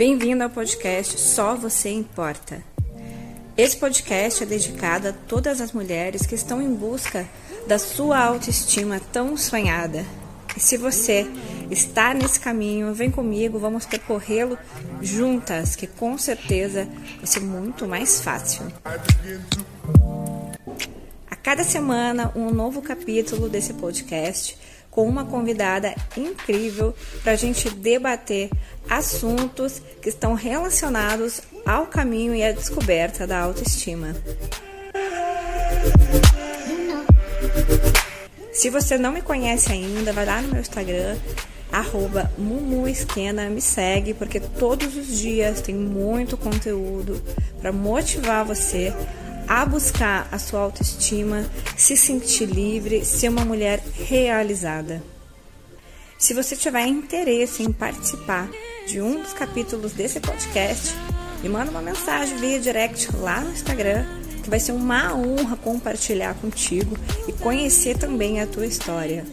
Bem-vindo ao podcast Só Você Importa. Esse podcast é dedicado a todas as mulheres que estão em busca da sua autoestima tão sonhada. E se você está nesse caminho, vem comigo, vamos percorrê-lo juntas, que com certeza vai ser muito mais fácil. A cada semana, um novo capítulo desse podcast com uma convidada incrível para a gente debater assuntos que estão relacionados ao caminho e à descoberta da autoestima. Se você não me conhece ainda, vai lá no meu Instagram, arroba Mumuesquena, me segue, porque todos os dias tem muito conteúdo para motivar você a buscar a sua autoestima, se sentir livre, ser uma mulher realizada. Se você tiver interesse em participar de um dos capítulos desse podcast, me manda uma mensagem via direct lá no Instagram, que vai ser uma honra compartilhar contigo e conhecer também a tua história.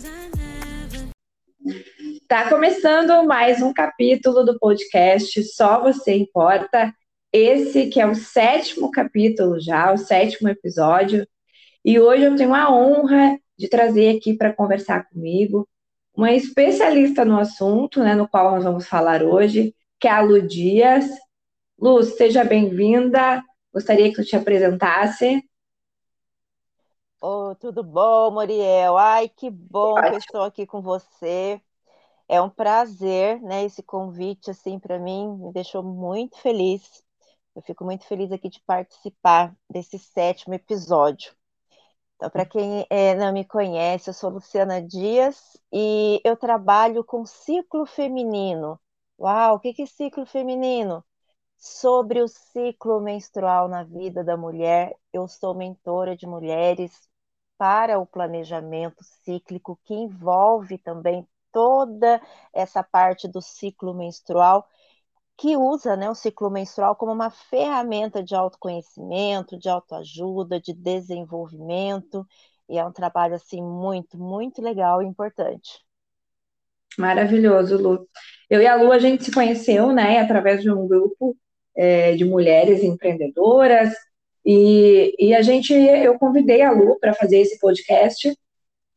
Tá começando mais um capítulo do podcast Só Você Importa. Esse que é o sétimo capítulo já, o sétimo episódio. E hoje eu tenho a honra de trazer aqui para conversar comigo uma especialista no assunto, né, no qual nós vamos falar hoje, que é a Lu Dias. Lu, seja bem-vinda. Gostaria que tu te apresentasse. Oh, tudo bom, Muriel? Ai, que bom que eu estou aqui com você. É um prazer, né? Esse convite, assim, para mim, me deixou muito feliz. Eu fico muito feliz aqui de participar desse sétimo episódio. Então, para quem é, não me conhece, eu sou Luciana Dias e eu trabalho com ciclo feminino. Uau, o que é ciclo feminino? Sobre o ciclo menstrual na vida da mulher, eu sou mentora de mulheres para o planejamento cíclico, que envolve também toda essa parte do ciclo menstrual que usa né, o ciclo menstrual como uma ferramenta de autoconhecimento, de autoajuda, de desenvolvimento, e é um trabalho assim muito, muito legal e importante. Maravilhoso, Lu. Eu e a Lu, a gente se conheceu, né, através de um grupo é, de mulheres empreendedoras, e, e a gente, eu convidei a Lu para fazer esse podcast,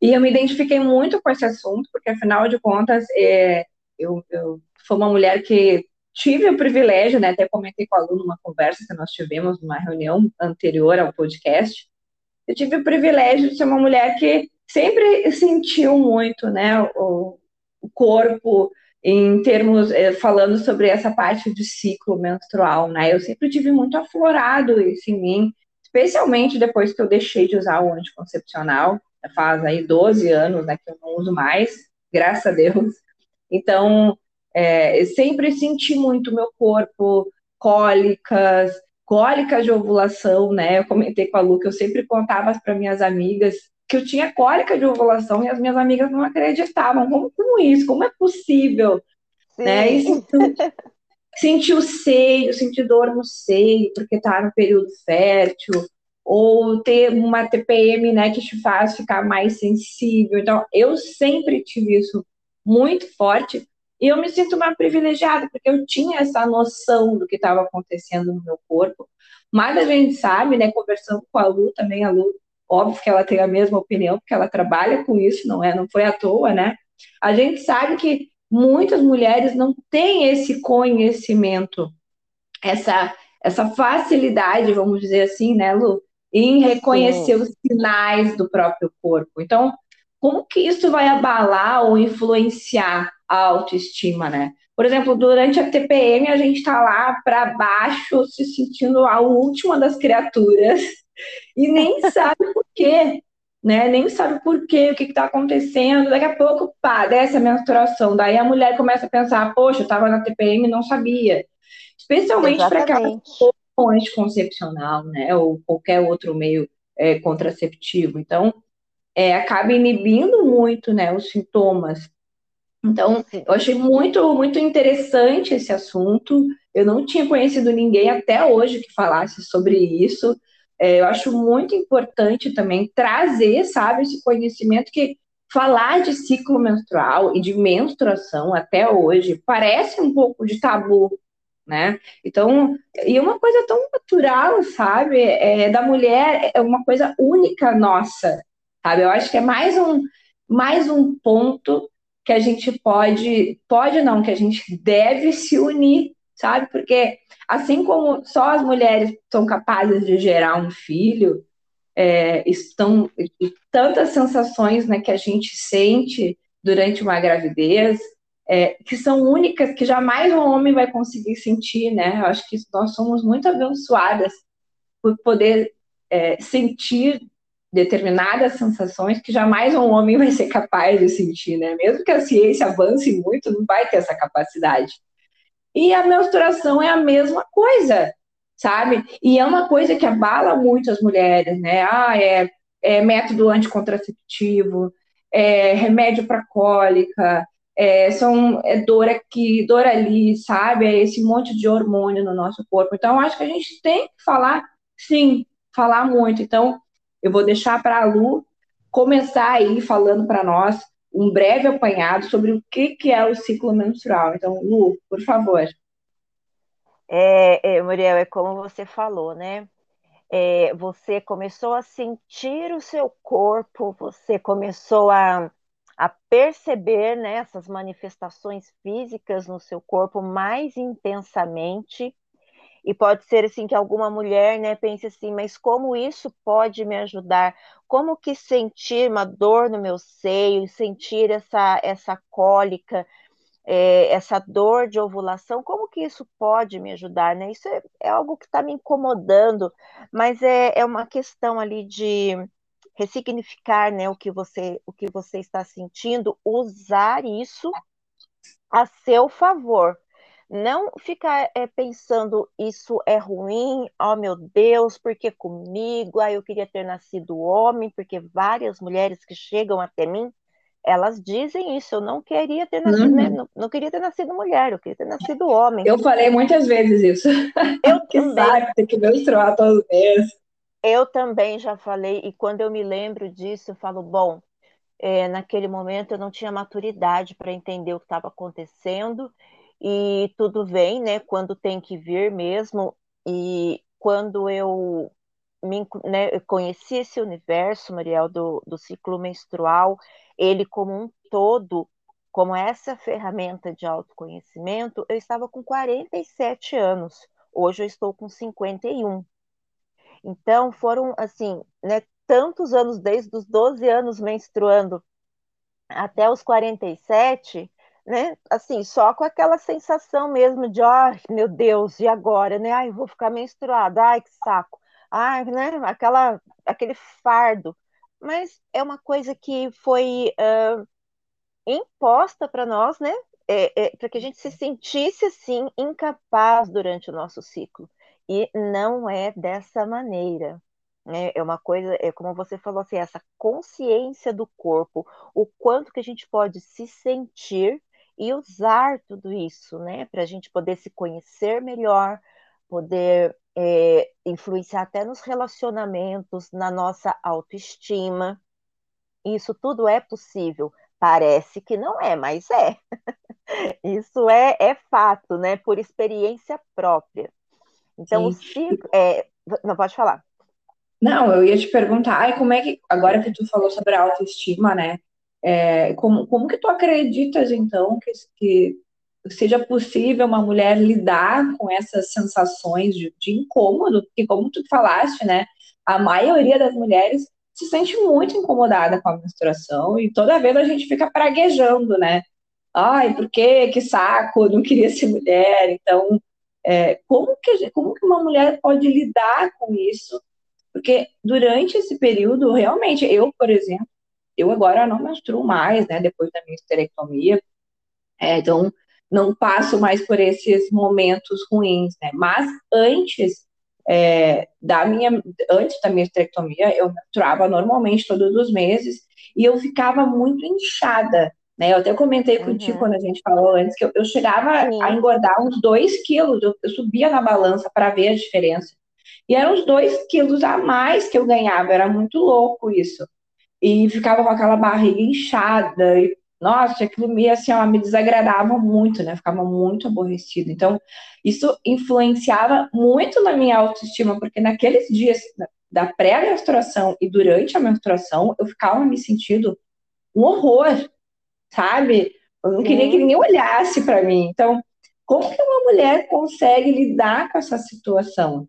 e eu me identifiquei muito com esse assunto, porque afinal de contas, é, eu, eu sou uma mulher que tive o privilégio, né, até comentei com a Lu numa conversa que nós tivemos numa reunião anterior ao podcast, eu tive o privilégio de ser uma mulher que sempre sentiu muito, né, o, o corpo em termos, eh, falando sobre essa parte de ciclo menstrual, né, eu sempre tive muito aflorado isso em mim, especialmente depois que eu deixei de usar o anticoncepcional, faz aí 12 anos, né, que eu não uso mais, graças a Deus, então, é, sempre senti muito meu corpo, cólicas, cólicas de ovulação, né? Eu comentei com a Lu que eu sempre contava para minhas amigas que eu tinha cólica de ovulação e as minhas amigas não acreditavam. Como, como isso? Como é possível? Né? E senti, senti o seio, senti dor no seio, porque está no período fértil, ou ter uma TPM, né, que te faz ficar mais sensível. Então, eu sempre tive isso muito forte, e eu me sinto uma privilegiada, porque eu tinha essa noção do que estava acontecendo no meu corpo. Mas a gente sabe, né, conversando com a Lu também, a Lu, óbvio que ela tem a mesma opinião, porque ela trabalha com isso, não é, não foi à toa, né? A gente sabe que muitas mulheres não têm esse conhecimento, essa, essa facilidade, vamos dizer assim, né, Lu, em reconhecer Sim. os sinais do próprio corpo. Então, como que isso vai abalar ou influenciar a autoestima, né? Por exemplo, durante a TPM, a gente está lá para baixo, se sentindo a última das criaturas, e nem sabe por quê, né? Nem sabe por quê, o que está acontecendo. Daqui a pouco, pá, desce a menstruação. Daí a mulher começa a pensar, poxa, eu estava na TPM e não sabia. Especialmente para aquela com anticoncepcional, né? Ou qualquer outro meio é, contraceptivo. Então, é, acaba inibindo muito né, os sintomas. Então, eu achei muito, muito interessante esse assunto. Eu não tinha conhecido ninguém até hoje que falasse sobre isso. É, eu acho muito importante também trazer, sabe, esse conhecimento que falar de ciclo menstrual e de menstruação até hoje parece um pouco de tabu, né? Então, e uma coisa tão natural, sabe? É, da mulher é uma coisa única nossa, sabe? Eu acho que é mais um mais um ponto que a gente pode, pode não, que a gente deve se unir, sabe? Porque assim como só as mulheres são capazes de gerar um filho, é, estão tantas sensações né, que a gente sente durante uma gravidez, é, que são únicas, que jamais um homem vai conseguir sentir, né? Eu acho que nós somos muito abençoadas por poder é, sentir determinadas sensações que jamais um homem vai ser capaz de sentir, né? Mesmo que a ciência avance muito, não vai ter essa capacidade. E a menstruação é a mesma coisa, sabe? E é uma coisa que abala muito as mulheres, né? Ah, é, é método anticontraceptivo, é remédio para cólica, é, são é dor aqui, dor ali, sabe? É esse monte de hormônio no nosso corpo. Então, acho que a gente tem que falar, sim, falar muito. Então, eu vou deixar para a Lu começar aí falando para nós um breve apanhado sobre o que, que é o ciclo menstrual. Então, Lu, por favor. É, é, Muriel, é como você falou, né? É, você começou a sentir o seu corpo, você começou a a perceber né, essas manifestações físicas no seu corpo mais intensamente. E pode ser assim que alguma mulher né, pense assim, mas como isso pode me ajudar? Como que sentir uma dor no meu seio, sentir essa, essa cólica, é, essa dor de ovulação, como que isso pode me ajudar? Né? Isso é, é algo que está me incomodando, mas é, é uma questão ali de ressignificar né, o, que você, o que você está sentindo, usar isso a seu favor. Não ficar é, pensando isso é ruim, oh meu Deus, porque comigo? Ah, eu queria ter nascido homem, porque várias mulheres que chegam até mim, elas dizem isso. Eu não queria ter nascido, uhum. né? não, não, queria ter nascido mulher, eu queria ter nascido homem. Eu falei muitas vezes isso. Eu que também. sabe, tem que menstruar todos os meses. Eu também já falei, e quando eu me lembro disso, eu falo, bom, é, naquele momento eu não tinha maturidade para entender o que estava acontecendo, e tudo vem, né, quando tem que vir mesmo, e quando eu me, né, conheci esse universo, Mariel, do, do ciclo menstrual, ele como um todo, como essa ferramenta de autoconhecimento, eu estava com 47 anos, hoje eu estou com 51. Então, foram, assim, né, tantos anos, desde os 12 anos menstruando até os 47, né, assim, só com aquela sensação mesmo de, ai, oh, meu Deus, e agora, né, ai, vou ficar menstruada, ai, que saco, ai, né, aquela, aquele fardo, mas é uma coisa que foi uh, imposta para nós, né, é, é, para que a gente se sentisse, assim, incapaz durante o nosso ciclo. E não é dessa maneira. Né? É uma coisa, é como você falou assim, essa consciência do corpo, o quanto que a gente pode se sentir e usar tudo isso, né? Para a gente poder se conhecer melhor, poder é, influenciar até nos relacionamentos, na nossa autoestima. Isso tudo é possível. Parece que não é, mas é. Isso é, é fato, né? Por experiência própria. Então, o ciclo. É... Não, pode falar. Não, eu ia te perguntar, ai, como é que, agora que tu falou sobre a autoestima, né? É, como, como que tu acreditas, então, que, que seja possível uma mulher lidar com essas sensações de, de incômodo? Porque, como tu falaste, né? A maioria das mulheres se sente muito incomodada com a menstruação e toda vez a gente fica praguejando, né? Ai, por quê? Que saco, não queria ser mulher. Então, é, como, que, como que uma mulher pode lidar com isso? Porque durante esse período, realmente, eu, por exemplo, eu agora não menstruo mais, né, depois da minha esterectomia, é, então não passo mais por esses momentos ruins, né, mas antes é, da minha, antes da minha esterectomia, eu menstruava normalmente todos os meses, e eu ficava muito inchada, né? Eu até comentei uhum. contigo quando a gente falou antes que eu, eu chegava Sim. a engordar uns 2 quilos, eu, eu subia na balança para ver a diferença. E eram uns 2 quilos a mais que eu ganhava, era muito louco isso. E ficava com aquela barriga inchada, e nossa, aquilo me, assim, ó, me desagradava muito, né? Ficava muito aborrecido. Então, isso influenciava muito na minha autoestima, porque naqueles dias da pré-menstruação e durante a menstruação, eu ficava me sentindo um horror, sabe? Eu não queria que ninguém olhasse para mim. Então, como que uma mulher consegue lidar com essa situação?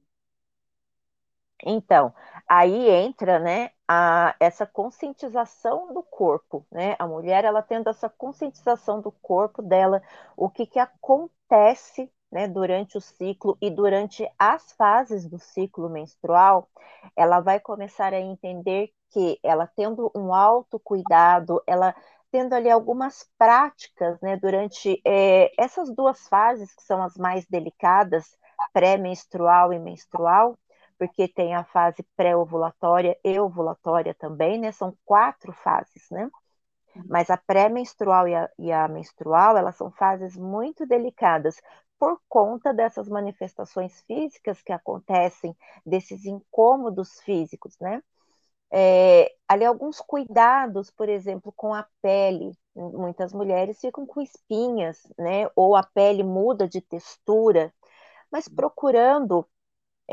Então, aí entra, né, a, essa conscientização do corpo, né? A mulher, ela tendo essa conscientização do corpo dela, o que que acontece, né, durante o ciclo e durante as fases do ciclo menstrual, ela vai começar a entender que ela tendo um autocuidado, ela tendo ali algumas práticas, né, durante é, essas duas fases que são as mais delicadas, pré-menstrual e menstrual, porque tem a fase pré-ovulatória e ovulatória também, né? São quatro fases, né? Mas a pré-menstrual e, e a, menstrual, elas são fases muito delicadas por conta dessas manifestações físicas que acontecem, desses incômodos físicos, né? É, ali alguns cuidados, por exemplo, com a pele. Muitas mulheres ficam com espinhas, né? Ou a pele muda de textura, mas procurando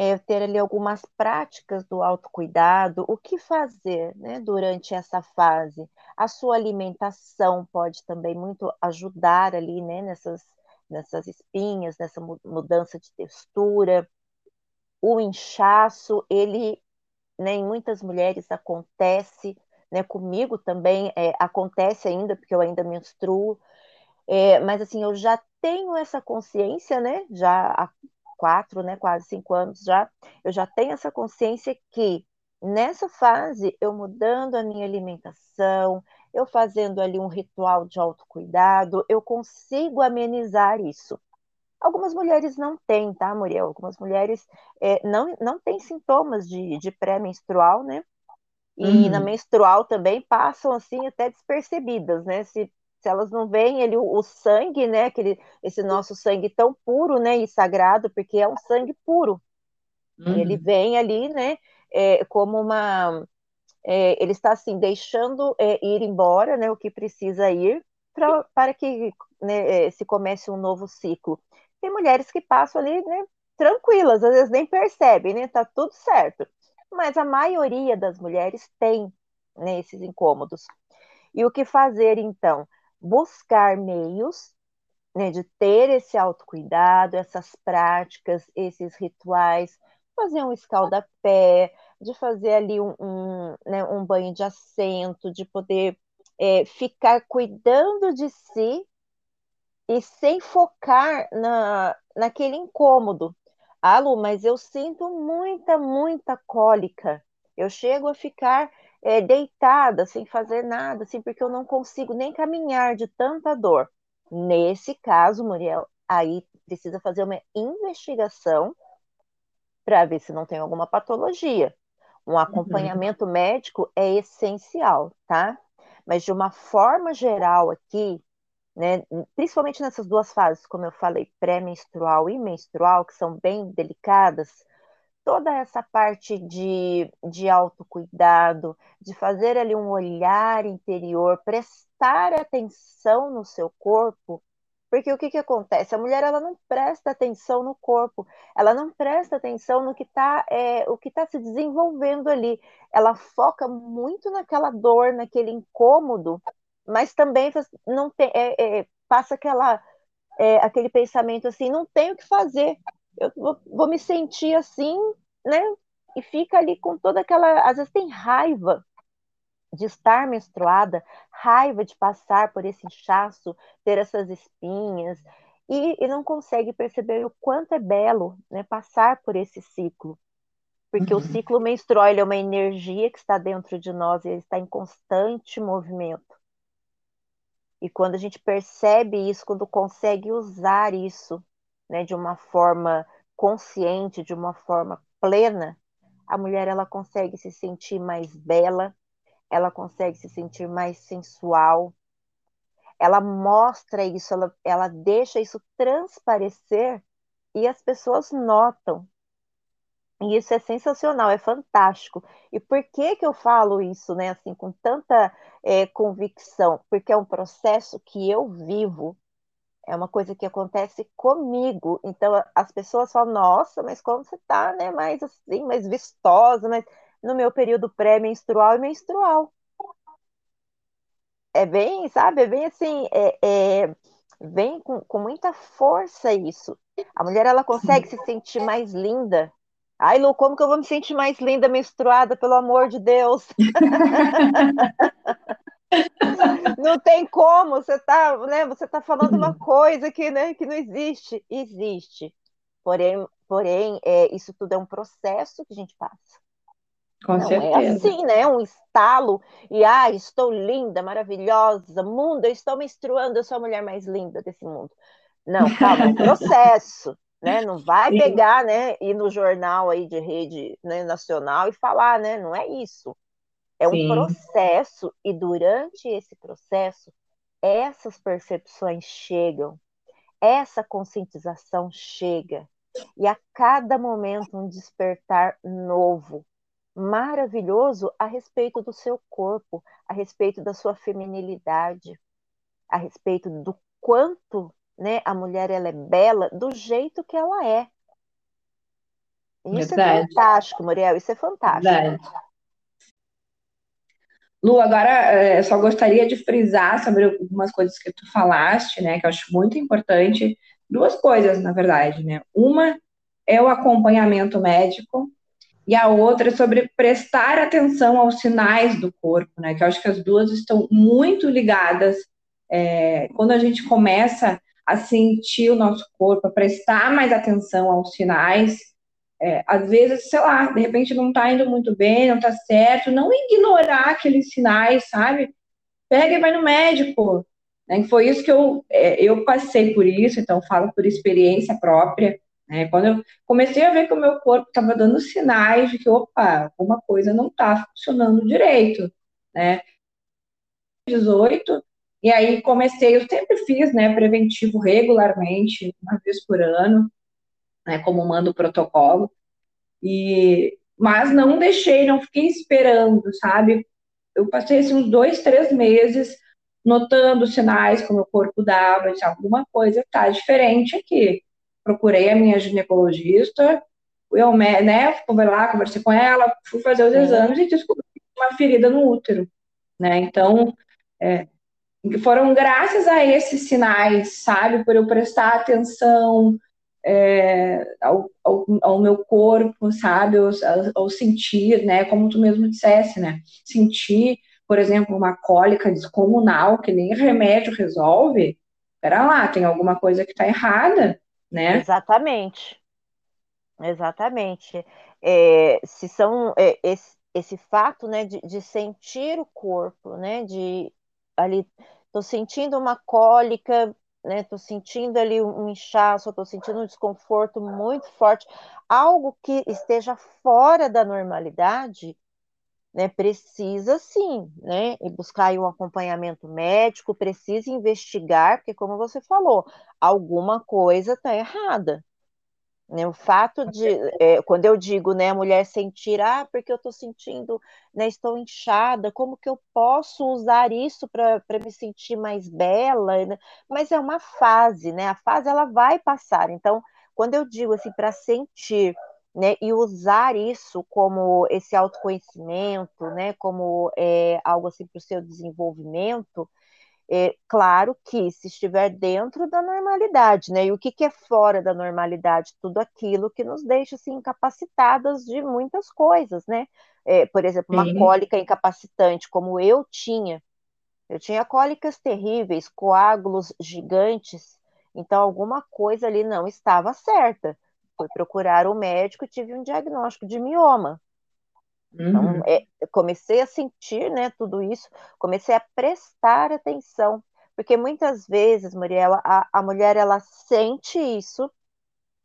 é, ter ali algumas práticas do autocuidado, o que fazer né, durante essa fase. A sua alimentação pode também muito ajudar ali né, nessas, nessas espinhas, nessa mudança de textura. O inchaço, ele né, em muitas mulheres acontece, né, comigo também é, acontece ainda, porque eu ainda menstruo, é, mas assim, eu já tenho essa consciência, né, já quatro, né, quase cinco anos já, eu já tenho essa consciência que nessa fase, eu mudando a minha alimentação, eu fazendo ali um ritual de autocuidado, eu consigo amenizar isso. Algumas mulheres não têm, tá, Muriel? Algumas mulheres é, não, não têm sintomas de, de pré-menstrual, né? E uhum. na menstrual também passam assim até despercebidas, né? Se se elas não veem ele, o, o, sangue, né, aquele, esse nosso sangue tão puro, né, e sagrado, porque é um sangue puro. Uhum. Ele vem ali, né, é, como uma, é, ele está assim deixando é, ir embora, né, o que precisa ir pra, para que né, é, se comece um novo ciclo. Tem mulheres que passam ali, né, tranquilas, às vezes nem percebem, né, tá tudo certo. Mas a maioria das mulheres tem né, esses incômodos. E o que fazer então? Buscar meios né, de ter esse autocuidado, essas práticas, esses rituais, fazer um escaldapé, de fazer ali um, um, né, um banho de assento, de poder é, ficar cuidando de si e sem focar na, naquele incômodo. Ah, mas eu sinto muita, muita cólica. Eu chego a ficar é, deitada, sem fazer nada, assim, porque eu não consigo nem caminhar de tanta dor. Nesse caso, Muriel, aí precisa fazer uma investigação para ver se não tem alguma patologia. Um uhum. acompanhamento uhum. médico é essencial, tá? Mas de uma forma geral aqui, né, principalmente nessas duas fases, como eu falei, pré-menstrual e menstrual, que são bem delicadas, toda essa parte de, de autocuidado, de fazer ali um olhar interior, prestar atenção no seu corpo, porque o que, que acontece? A mulher ela não presta atenção no corpo, ela não presta atenção no que está é, o que está se desenvolvendo ali. Ela foca muito naquela dor, naquele incômodo, mas também não tem, é, é, passa aquela, é, aquele pensamento assim, não tenho o que fazer eu vou, vou me sentir assim, né? E fica ali com toda aquela. Às vezes tem raiva de estar menstruada, raiva de passar por esse inchaço, ter essas espinhas, e, e não consegue perceber o quanto é belo né, passar por esse ciclo. Porque uhum. o ciclo menstrual é uma energia que está dentro de nós e ele está em constante movimento. E quando a gente percebe isso, quando consegue usar isso né, de uma forma consciente, de uma forma plena, a mulher ela consegue se sentir mais bela, ela consegue se sentir mais sensual, ela mostra isso, ela, ela deixa isso transparecer e as pessoas notam. E isso é sensacional, é fantástico. E por que que eu falo isso, né, assim, com tanta é, convicção? Porque é um processo que eu vivo, é uma coisa que acontece comigo. Então as pessoas falam, nossa, mas como você tá, né, mais assim, mais vistosa, mas no meu período pré-menstrual e menstrual. É bem, sabe, é bem assim, é, é, vem com, com muita força isso. A mulher, ela consegue se sentir mais linda Ai, Lu, como que eu vou me sentir mais linda menstruada, pelo amor de Deus? não tem como, você tá, né, você tá falando uma coisa que, né, que não existe. Existe. Porém, porém é, isso tudo é um processo que a gente passa. Com não certeza. é assim, né? Um estalo e ah, estou linda, maravilhosa, mundo, eu estou menstruando, eu sou a mulher mais linda desse mundo. Não, calma, é um processo né? Não vai pegar, né, ir no jornal aí de rede né, nacional e falar, né? Não é isso. É um Sim. processo e durante esse processo essas percepções chegam, essa conscientização chega e a cada momento um despertar novo, maravilhoso a respeito do seu corpo, a respeito da sua feminilidade, a respeito do quanto né? A mulher ela é bela do jeito que ela é. Isso é Verdade. é fantástico, Muriel, isso é fantástico. Verdade. Lu, agora é, só gostaria de frisar sobre algumas coisas que tu falaste, né, que eu acho muito importante. Duas coisas, na verdade, né? Uma é o acompanhamento médico e a outra é sobre prestar atenção aos sinais do corpo, né? Que eu acho que as duas estão muito ligadas. É, quando a gente começa a sentir o nosso corpo, a prestar mais atenção aos sinais. É, às vezes, sei lá, de repente não está indo muito bem, não está certo, não ignorar aqueles sinais, sabe? Pega e vai no médico. Né? Foi isso que eu, é, eu passei por isso, então falo por experiência própria. Né? Quando eu comecei a ver que o meu corpo estava dando sinais de que, opa, alguma coisa não está funcionando direito. Né? 18, e aí comecei, eu sempre fiz, né, preventivo regularmente, uma vez por ano, né, como manda o protocolo. E mas não deixei, não fiquei esperando, sabe? Eu passei assim, uns dois, três meses notando sinais que o meu corpo dava, de alguma coisa tá diferente aqui. Procurei a minha ginecologista, eu, né, fui lá, conversei com ela, fui fazer os exames e descobri uma ferida no útero, né? Então, é, foram graças a esses sinais, sabe, por eu prestar atenção é, ao, ao, ao, meu corpo, sabe, ao, ao, sentir, né, como tu mesmo dissesse, né, sentir, por exemplo, uma cólica descomunal que nem remédio resolve, pera lá, tem alguma coisa que está errada, né? Exatamente, exatamente. É, se são é, esse, esse fato, né, de, de sentir o corpo, né, de ali estou sentindo uma cólica, né? Estou sentindo ali um inchaço, estou sentindo um desconforto muito forte, algo que esteja fora da normalidade, né? Precisa sim, né? E buscar um acompanhamento médico, precisa investigar, porque como você falou, alguma coisa está errada. Né? O fato de, é, quando eu digo, né, a mulher sentir, ah, porque eu estou sentindo, né, estou inchada, como que eu posso usar isso para me sentir mais bela? Né? Mas é uma fase, né? A fase ela vai passar. Então, quando eu digo assim, para sentir, né, e usar isso como esse autoconhecimento, né, como é, algo assim para o seu desenvolvimento, é, claro que se estiver dentro da normalidade, né? E o que, que é fora da normalidade? Tudo aquilo que nos deixa assim, incapacitadas de muitas coisas, né? É, por exemplo, uma Sim. cólica incapacitante, como eu tinha. Eu tinha cólicas terríveis, coágulos gigantes, então alguma coisa ali não estava certa. Fui procurar o médico e tive um diagnóstico de mioma. Então, uhum. é, comecei a sentir, né, tudo isso, comecei a prestar atenção, porque muitas vezes, Muriel, a, a mulher ela sente isso,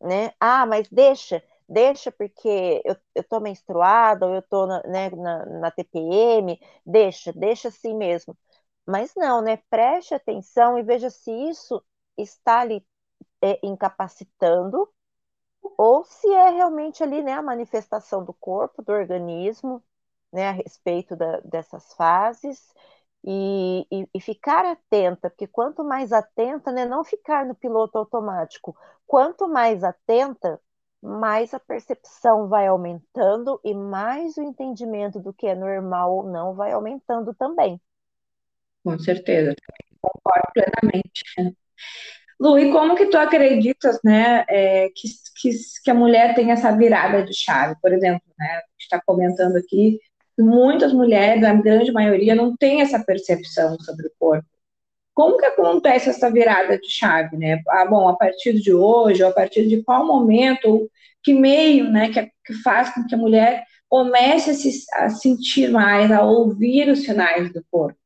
né? Ah, mas deixa, deixa porque eu, eu tô menstruada, ou eu tô na, né, na, na TPM, deixa, deixa assim mesmo. Mas não, né? Preste atenção e veja se isso está ali é, incapacitando ou se é realmente ali, né, a manifestação do corpo, do organismo, né, a respeito da, dessas fases, e, e, e, ficar atenta, porque quanto mais atenta, né, não ficar no piloto automático, quanto mais atenta, mais a percepção vai aumentando e mais o entendimento do que é normal ou não vai aumentando também. Com certeza, concordo plenamente. Lu, e como que tu acreditas, né, é, que, que, que, a mulher tem essa virada de chave? Por exemplo, né, a gente está comentando aqui muitas mulheres, a grande maioria, não tem essa percepção sobre o corpo. Como que acontece essa virada de chave, né? Ah, bom, a partir de hoje, ou a partir de qual momento, ou que meio, né, que, que faz com que a mulher comece a, se, a sentir mais, a ouvir os sinais do corpo?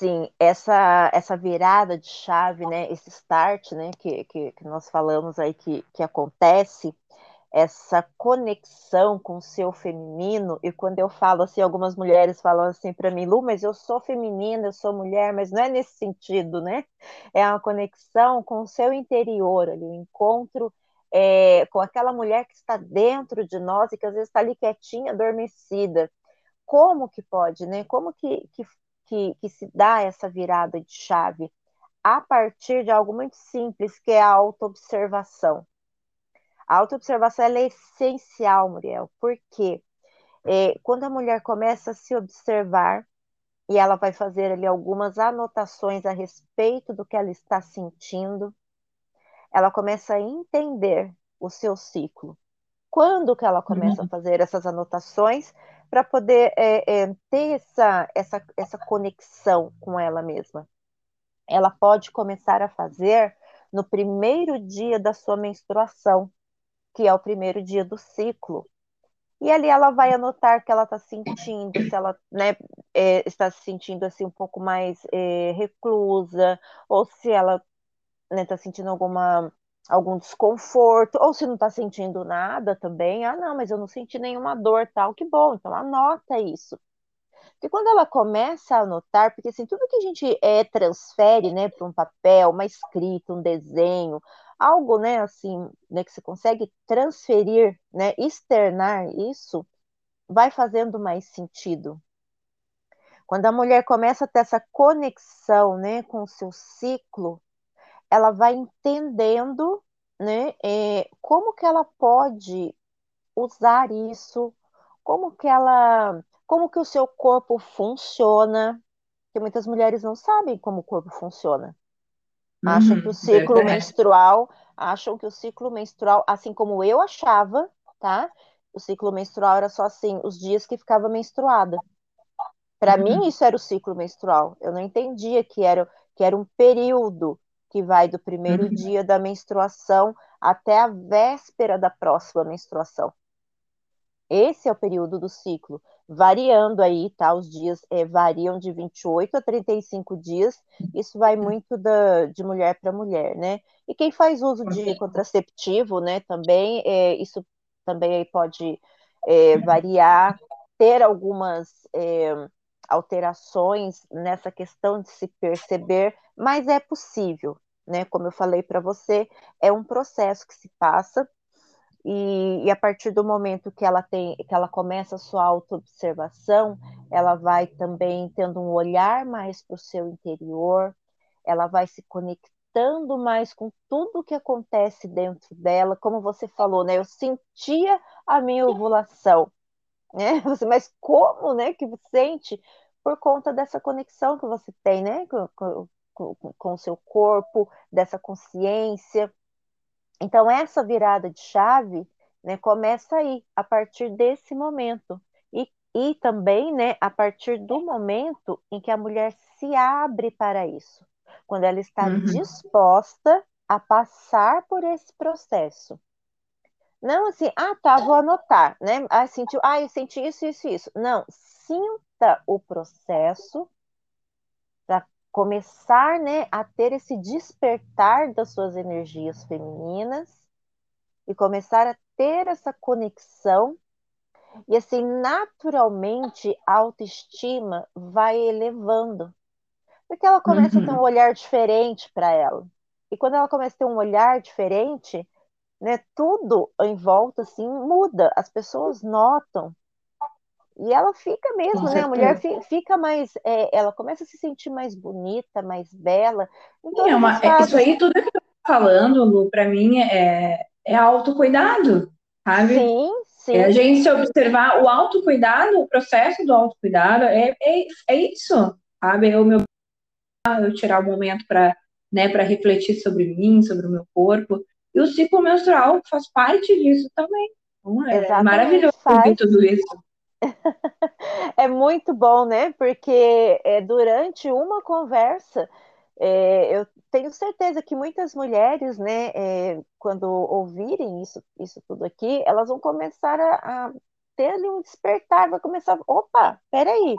Sim, essa, essa virada de chave, né, esse start, né, que, que, que nós falamos aí que, que acontece, essa conexão com o seu feminino, e quando eu falo assim, algumas mulheres falam assim para mim, Lu, mas eu sou feminina, eu sou mulher, mas não é nesse sentido, né? É uma conexão com o seu interior, ali, o encontro é, com aquela mulher que está dentro de nós e que às vezes está ali quietinha, adormecida. Como que pode, né? Como que, que, que, que se dá essa virada de chave? A partir de algo muito simples, que é a autoobservação. A autoobservação é essencial, Muriel, porque é, quando a mulher começa a se observar, e ela vai fazer ali algumas anotações a respeito do que ela está sentindo, ela começa a entender o seu ciclo. Quando que ela começa uhum. a fazer essas anotações para poder é, é, ter essa, essa, essa conexão com ela mesma? Ela pode começar a fazer no primeiro dia da sua menstruação, que é o primeiro dia do ciclo. E ali ela vai anotar que ela está sentindo, se ela né, é, está se sentindo assim um pouco mais é, reclusa, ou se ela né, tá sentindo alguma algum desconforto, ou se não está sentindo nada também, ah, não, mas eu não senti nenhuma dor, tal, que bom, então anota isso. Porque quando ela começa a anotar, porque assim, tudo que a gente é, transfere, né, para um papel, uma escrita, um desenho, algo, né, assim, né, que você consegue transferir, né, externar isso, vai fazendo mais sentido. Quando a mulher começa a ter essa conexão, né, com o seu ciclo, ela vai entendendo né, é, como que ela pode usar isso, como que ela, como que o seu corpo funciona, porque muitas mulheres não sabem como o corpo funciona. Acham uhum, que o ciclo verdade. menstrual, acham que o ciclo menstrual, assim como eu achava, tá? O ciclo menstrual era só assim, os dias que ficava menstruada. Para uhum. mim isso era o ciclo menstrual. Eu não entendia que era que era um período que vai do primeiro uhum. dia da menstruação até a véspera da próxima menstruação. Esse é o período do ciclo, variando aí, tá? Os dias é, variam de 28 a 35 dias, isso vai muito da, de mulher para mulher, né? E quem faz uso de contraceptivo, né, também, é, isso também pode é, variar, ter algumas alterações nessa questão de se perceber, mas é possível, né? Como eu falei para você, é um processo que se passa e, e, a partir do momento que ela tem, que ela começa a sua autoobservação, ela vai também tendo um olhar mais para o seu interior, ela vai se conectando mais com tudo que acontece dentro dela, como você falou, né? Eu sentia a minha ovulação, né? Mas como, né, que sente por conta dessa conexão que você tem, né, com, com, com, o seu corpo, dessa consciência. Então, essa virada de chave né, começa aí, a partir desse momento. E, e também né, a partir do momento em que a mulher se abre para isso. Quando ela está uhum. disposta a passar por esse processo. Não assim, ah, tá, vou anotar, né? Ah, sentiu, ah, eu senti isso, isso, isso. Não, sinta o processo para começar, né, a ter esse despertar das suas energias femininas e começar a ter essa conexão e assim naturalmente a autoestima vai elevando porque ela começa uhum. a ter um uhum. olhar diferente para ela e quando ela começa a ter um olhar diferente né? Tudo em volta assim muda, as pessoas notam. E ela fica mesmo, né? A mulher fica mais, é, ela começa a se sentir mais bonita, mais bela. Então, é uma, é, isso aí, tudo que eu tô falando, Lu, para mim é, é autocuidado, sabe? Sim, sim. É a gente se observar o autocuidado, o processo do autocuidado, é, é, é isso, sabe? Eu, meu, eu tirar o um momento para né, refletir sobre mim, sobre o meu corpo. E o ciclo menstrual faz parte disso também. Então, é Exatamente, maravilhoso faz. tudo isso. É muito bom, né? Porque é, durante uma conversa, é, eu tenho certeza que muitas mulheres, né, é, quando ouvirem isso, isso tudo aqui, elas vão começar a, a ter ali um despertar, vai começar, opa, peraí.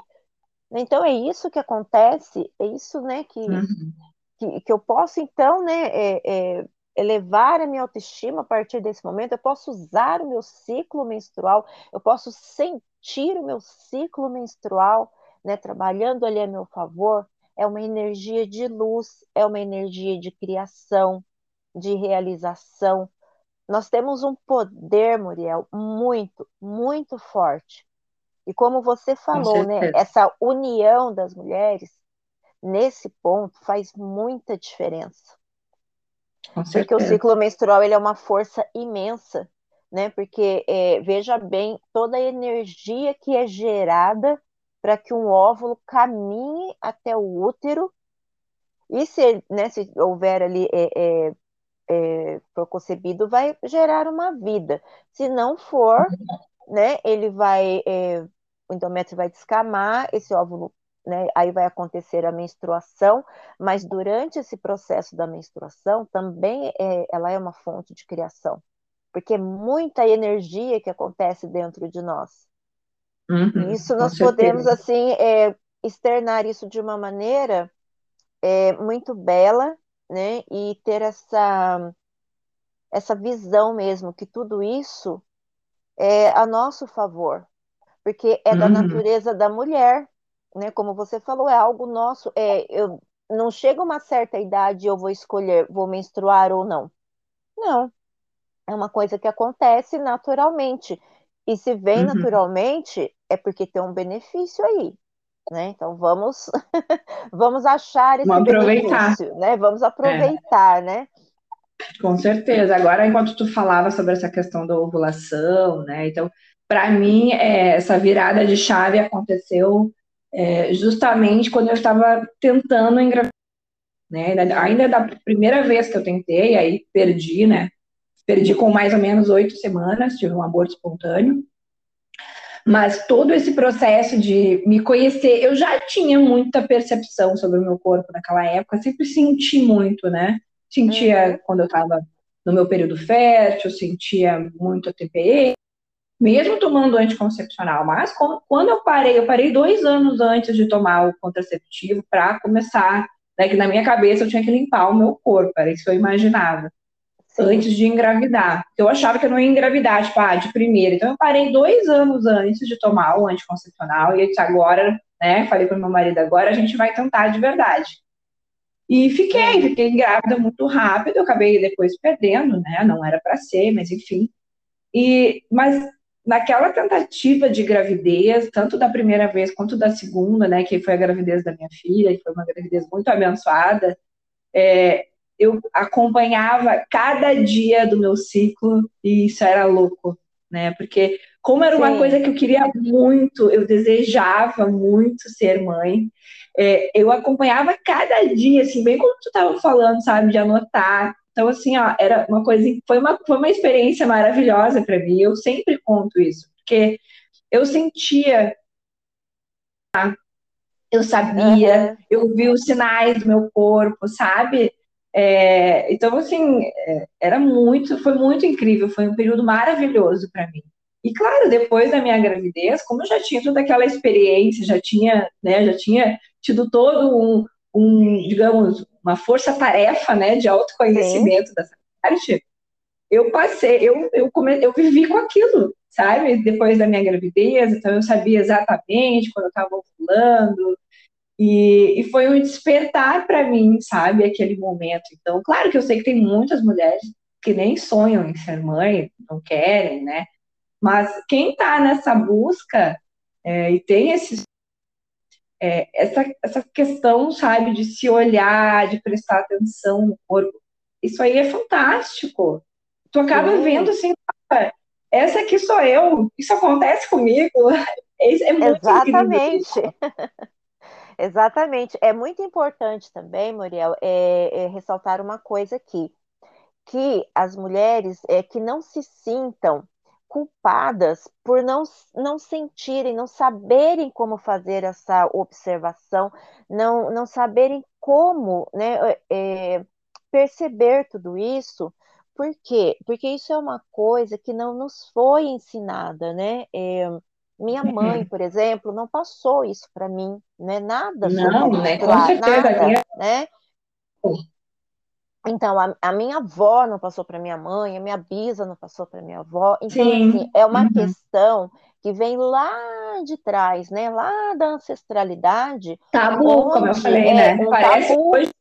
Então é isso que acontece, é isso, né, que, uhum. que, que, eu posso, então, né, é, é, elevar a minha autoestima a partir desse momento, eu posso usar o meu ciclo menstrual, eu posso sentir o meu ciclo menstrual, né, trabalhando ali a meu favor, é uma energia de luz, é uma energia de criação, de realização. Nós temos um poder, Muriel, muito, muito forte. E como você falou, né, essa união das mulheres, nesse ponto, faz muita diferença. Porque o ciclo menstrual ele é uma força imensa, né? Porque é, veja bem toda a energia que é gerada para que um óvulo caminhe até o útero e se, né, se houver ali é, é, é, for concebido, vai gerar uma vida. Se não for, né, ele vai, é, o endométrio vai descamar, esse óvulo, né, aí vai acontecer a menstruação, mas durante esse processo da menstruação também é, ela é uma fonte de criação, porque é muita energia que acontece dentro de nós. Uhum, isso nós podemos assim é, externar isso de uma maneira é, muito bela, né? E ter essa essa visão mesmo que tudo isso é a nosso favor, porque é da uhum. natureza da mulher, né? Como você falou, é algo nosso. É, eu não chega uma certa idade eu vou escolher vou menstruar ou não. Não, é uma coisa que acontece naturalmente. E se vem uhum. naturalmente, é porque tem um benefício aí, né? Então vamos vamos achar esse vamos benefício, né? Vamos aproveitar, é. né? Com certeza. Agora, enquanto tu falava sobre essa questão da ovulação, né? Então, para mim, é, essa virada de chave aconteceu é, justamente quando eu estava tentando engravidar, né? Ainda da primeira vez que eu tentei, aí perdi, né? Perdi com mais ou menos oito semanas, tive um aborto espontâneo. Mas todo esse processo de me conhecer, eu já tinha muita percepção sobre o meu corpo naquela época, sempre senti muito, né? Sentia uhum. quando eu estava no meu período fértil, sentia muito a TPE, mesmo tomando anticoncepcional. Mas quando eu parei, eu parei dois anos antes de tomar o contraceptivo para começar, né, que na minha cabeça eu tinha que limpar o meu corpo, era isso que eu imaginava antes de engravidar. Eu achava que eu não ia engravidar, tipo, ah, de primeira. Então eu parei dois anos antes de tomar o anticoncepcional e agora, né, falei para meu marido, agora a gente vai tentar de verdade. E fiquei, fiquei grávida muito rápido, eu acabei depois perdendo, né, não era para ser, mas enfim. E, mas naquela tentativa de gravidez, tanto da primeira vez quanto da segunda, né, que foi a gravidez da minha filha, que foi uma gravidez muito abençoada, é, eu acompanhava cada dia do meu ciclo e isso era louco, né? Porque como era uma Sim. coisa que eu queria muito, eu desejava muito ser mãe, é, eu acompanhava cada dia, assim, bem como tu estava falando, sabe, de anotar. Então, assim, ó, era uma coisa, foi uma, foi uma experiência maravilhosa para mim. Eu sempre conto isso, porque eu sentia eu sabia, uhum. eu vi os sinais do meu corpo, sabe? É, então, assim, é, era muito, foi muito incrível, foi um período maravilhoso para mim. E claro, depois da minha gravidez, como eu já tinha toda aquela experiência, já tinha, né, já tinha tido todo um, um digamos, uma força-tarefa, né, de autoconhecimento Sim. dessa parte, eu passei, eu, eu, come, eu vivi com aquilo, sabe? Depois da minha gravidez, então eu sabia exatamente quando eu estava ovulando, e, e foi um despertar para mim, sabe, aquele momento. Então, claro que eu sei que tem muitas mulheres que nem sonham em ser mãe, não querem, né? Mas quem está nessa busca é, e tem esses, é, essa, essa questão, sabe, de se olhar, de prestar atenção no corpo, isso aí é fantástico. Tu acaba Sim. vendo assim, essa aqui sou eu, isso acontece comigo. É, é muito Exatamente. Exatamente. É muito importante também, Muriel, é, é ressaltar uma coisa aqui, que as mulheres é, que não se sintam culpadas por não, não sentirem, não saberem como fazer essa observação, não, não saberem como né, é, perceber tudo isso. Por quê? Porque isso é uma coisa que não nos foi ensinada, né? É, minha mãe, por exemplo, não passou isso para mim, né? Nada não, né? Com certeza. Nada, né? Então, a, a, minha avó não passou para minha mãe, a minha bisa não passou para minha avó. Então, assim, é uma uhum. questão que vem lá de trás, né? Lá da ancestralidade. Tabu, como eu falei, é né? Um Parece tabu... hoje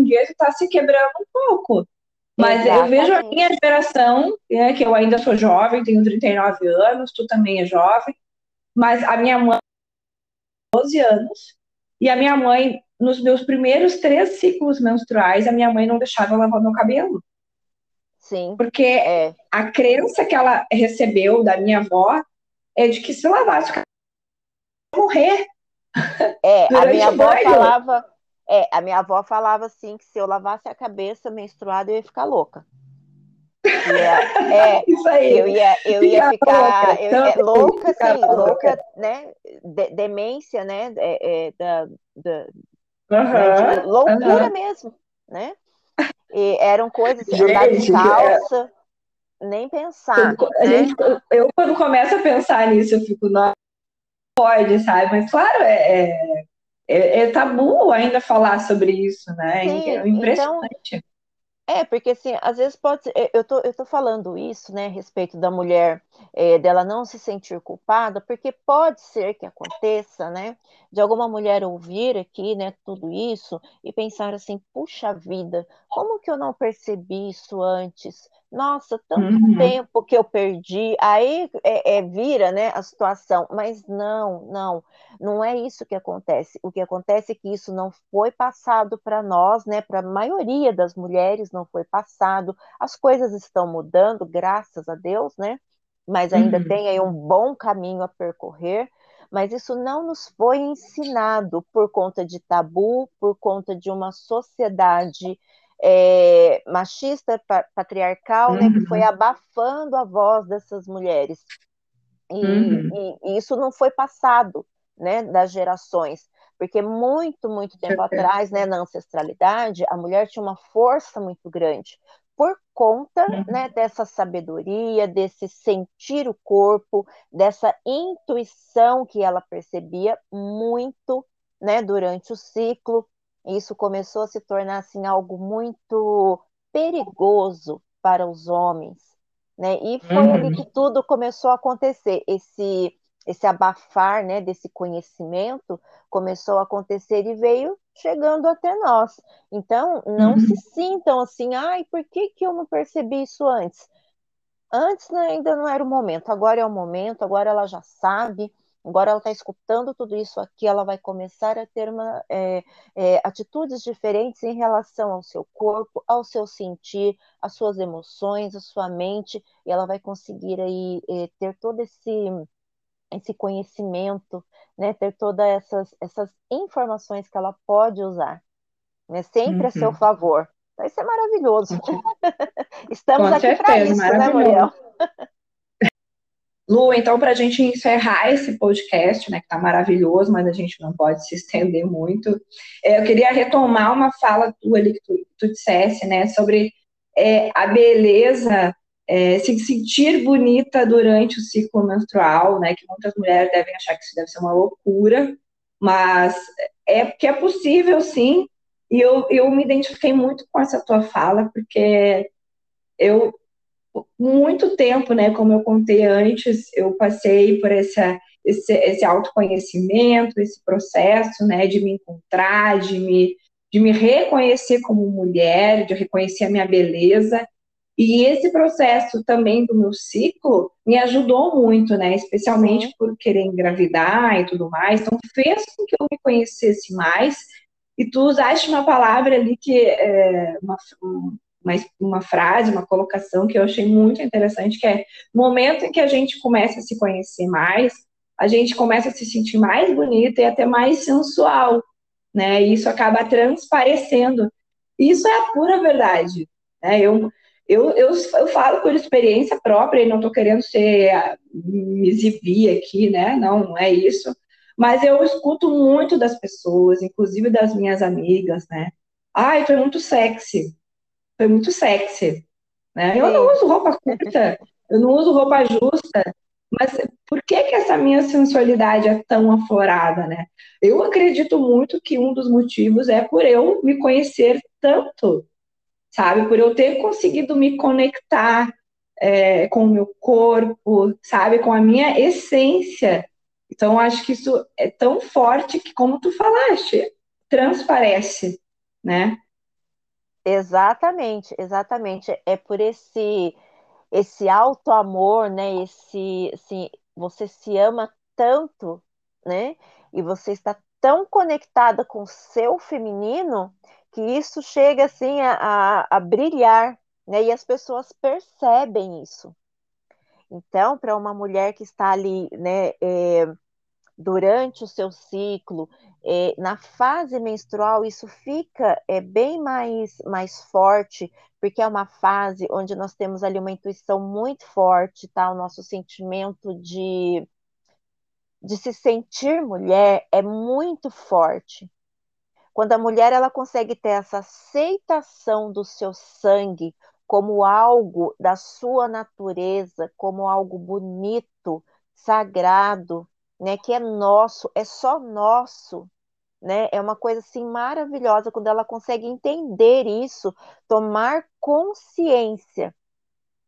em dia está se quebrando um pouco. Mas Exatamente. eu vejo a minha geração, né, que eu ainda sou jovem, tenho 39 anos, tu também é jovem, mas a minha mãe 12 anos, e a minha mãe nos meus primeiros três ciclos menstruais, a minha mãe não deixava eu lavar meu cabelo. Sim. Porque é. a crença que ela recebeu da minha avó é de que se lavasse o cabelo, morrer. É, a minha avó falava, é, a minha avó falava assim que se eu lavasse a cabeça menstruada eu ia ficar louca. Ia, é, Isso aí. Eu ia, eu ia ficar louca, eu, é, louca, sim, louca, louca, né? De, demência, né? É, é, da, da, Uhum, né, loucura uhum. mesmo, né? E eram coisas assim, andar de é calça, é... nem pensar. Eu, né? gente, eu, quando começo a pensar nisso, eu fico, não pode, sabe? Mas claro, é, é, é, é tabu ainda falar sobre isso, né? Sim, é impressionante. Então, é, porque assim, às vezes pode ser, eu tô, eu tô falando isso, né, a respeito da mulher, é, dela não se sentir culpada, porque pode ser que aconteça, né, de alguma mulher ouvir aqui, né, tudo isso e pensar assim, puxa vida, como que eu não percebi isso antes? Nossa, tanto uhum. tempo que eu perdi, aí é, é, vira, né, a situação, mas não, não, não é isso que acontece. O que acontece é que isso não foi passado para nós, né? Para a maioria das mulheres não foi passado. As coisas estão mudando, graças a Deus, né? Mas ainda uhum. tem aí um bom caminho a percorrer. Mas isso não nos foi ensinado por conta de tabu, por conta de uma sociedade é, machista, patriarcal, uhum. né, que foi uhum. abafando a voz dessas mulheres. E, uhum. e, e, isso não foi passado né, das gerações. Porque muito, muito tempo atrás, né, na ancestralidade, a mulher tinha uma força muito grande por conta uhum. né, dessa sabedoria, desse sentir o corpo, dessa intuição que ela percebia muito né, durante o ciclo. Isso começou a se tornar assim, algo muito perigoso para os homens. Né? E foi uhum. ali que tudo começou a acontecer. Esse esse abafar né, desse conhecimento começou a acontecer e veio chegando até nós. Então, não uhum. se sintam assim, ai, por que, que eu não percebi isso antes? Antes né, ainda não era o momento, agora é o momento, agora ela já sabe, agora ela está escutando tudo isso aqui, ela vai começar a ter uma, é, é, atitudes diferentes em relação ao seu corpo, ao seu sentir, às suas emoções, à sua mente, e ela vai conseguir aí é, ter todo esse esse conhecimento, né, ter todas essas, essas informações que ela pode usar, né, sempre uhum. a seu uhum. favor. Então, isso é maravilhoso. Estamos Com aqui para isso, né, Muriel? Lu, então, para a gente encerrar esse podcast, né, que está maravilhoso, mas a gente não pode se estender muito, é, eu queria retomar uma fala tua ali que tu, tu dissesse, né, sobre é, a beleza é, se sentir bonita durante o ciclo menstrual, né? Que muitas mulheres devem achar que isso deve ser uma loucura, mas é que é possível sim. E eu, eu me identifiquei muito com essa tua fala, porque eu, muito tempo, né, como eu contei antes, eu passei por essa, esse, esse autoconhecimento, esse processo, né, de me encontrar, de me, de me reconhecer como mulher, de reconhecer a minha beleza, E esse processo também do meu ciclo me ajudou muito, né? Especialmente por querer engravidar e tudo mais. Então, fez com que eu me conhecesse mais. E tu usaste uma palavra ali que é uma, uma, uma frase, uma colocação que eu achei muito interessante, que é momento em que a gente começa a se conhecer mais, a gente começa a se sentir mais bonita e até mais sensual, né? E isso acaba transparecendo. Isso é a pura verdade. Né? Eu, eu, eu, eu falo por experiência própria e não estou querendo ser me exibir aqui, né? Não, não é isso. Mas eu escuto muito das pessoas, inclusive das minhas amigas, né? Ai, foi muito sexy. Foi muito sexy. Né? Eu não uso roupa curta, eu não uso roupa justa, mas por que, que essa minha sensualidade é tão aflorada, né? Eu acredito muito que um dos motivos é por eu me conhecer tanto, sabe? Por eu ter conseguido me conectar é, com o meu corpo, sabe? Com a minha essência. Então, acho que isso é tão forte que, como tu falaste, transparece, né? Exatamente, exatamente. É por esse esse alto amor, né? Esse, assim, você se ama tanto, né? E você está tão conectada com o seu feminino que isso chega assim a, a, a brilhar, né? E as pessoas percebem isso. Então, para uma mulher que está ali, né, é, durante o seu ciclo, é, na fase menstrual, isso fica é, bem mais, mais forte, porque é uma fase onde nós temos ali uma intuição muito forte, tá? O nosso sentimento de, de se sentir mulher é muito forte. Quando a mulher ela consegue ter essa aceitação do seu sangue como algo da sua natureza, como algo bonito, sagrado, né, que é nosso, é só nosso, né? É uma coisa assim maravilhosa quando ela consegue entender isso, tomar consciência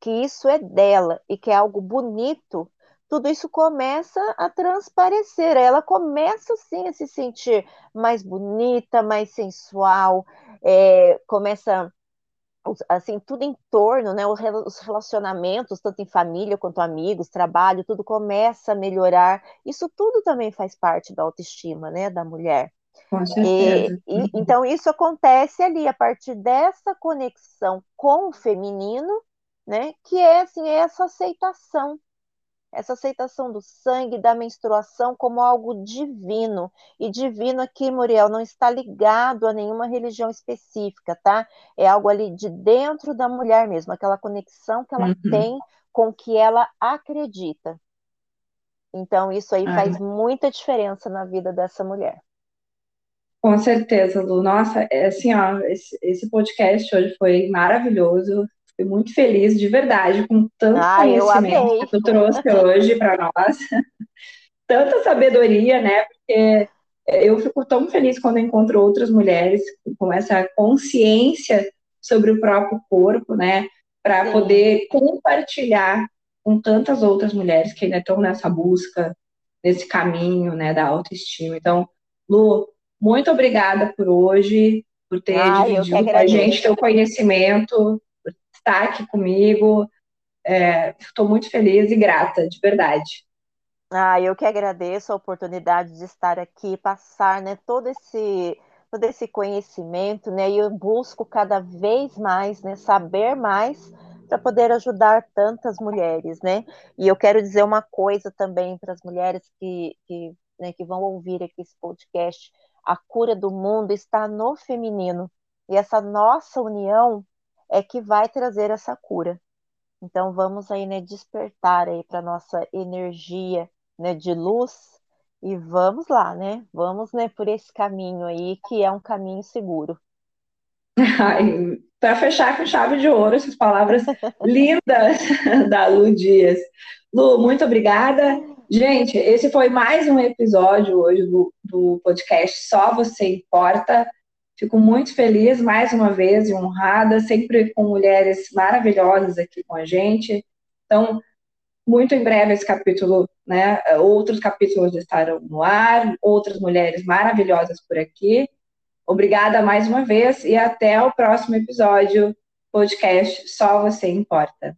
que isso é dela e que é algo bonito, tudo isso começa a transparecer. Ela começa sim a se sentir mais bonita, mais sensual, é, começa assim, tudo em torno, né, os relacionamentos, tanto em família quanto amigos, trabalho, tudo começa a melhorar. Isso tudo também faz parte da autoestima, né, da mulher. Com certeza. E, e, então, isso acontece ali, a partir dessa conexão com o feminino, né, que é, assim, essa aceitação essa aceitação do sangue, da menstruação como algo divino. E divino aqui, Muriel, não está ligado a nenhuma religião específica, tá? É algo ali de dentro da mulher mesmo, aquela conexão que ela uhum. tem com o que ela acredita. Então, isso aí faz muita diferença na vida dessa mulher. Com certeza, Lu. Nossa, é assim, ó, esse, esse podcast hoje foi maravilhoso. Fiquei muito feliz, de verdade, com tanto ah, conhecimento que tu trouxe hoje para nós. Tanta sabedoria, né? Porque eu fico tão feliz quando encontro outras mulheres com essa consciência sobre o próprio corpo, né? Para poder compartilhar com tantas outras mulheres que ainda estão nessa busca, nesse caminho, né, da autoestima. Então, Lu, muito obrigada por hoje, por ter ah, dividido com a gente teu conhecimento, estar aqui comigo. Estou é, muito feliz e grata, de verdade. Ah, eu que agradeço a oportunidade de estar aqui, passar né, todo esse todo esse conhecimento, né? E eu busco cada vez mais, né, saber mais para poder ajudar tantas mulheres, né? E eu quero dizer uma coisa também para as mulheres que, que, né, que vão ouvir aqui esse podcast: a cura do mundo está no feminino. E essa nossa união é que vai trazer essa cura. Então vamos aí, né, despertar aí para nossa energia, né, de luz e vamos lá, né? Vamos, né, por esse caminho aí que é um caminho seguro. Para fechar com chave de ouro essas palavras lindas da Lu Dias. Lu, muito obrigada. Gente, esse foi mais um episódio hoje do, do podcast Só Você Importa. Fico muito feliz mais uma vez e honrada, sempre com mulheres maravilhosas aqui com a gente. Então, muito em breve esse capítulo, né? Outros capítulos estarão no ar, outras mulheres maravilhosas por aqui. Obrigada mais uma vez e até o próximo episódio podcast Só Você Importa.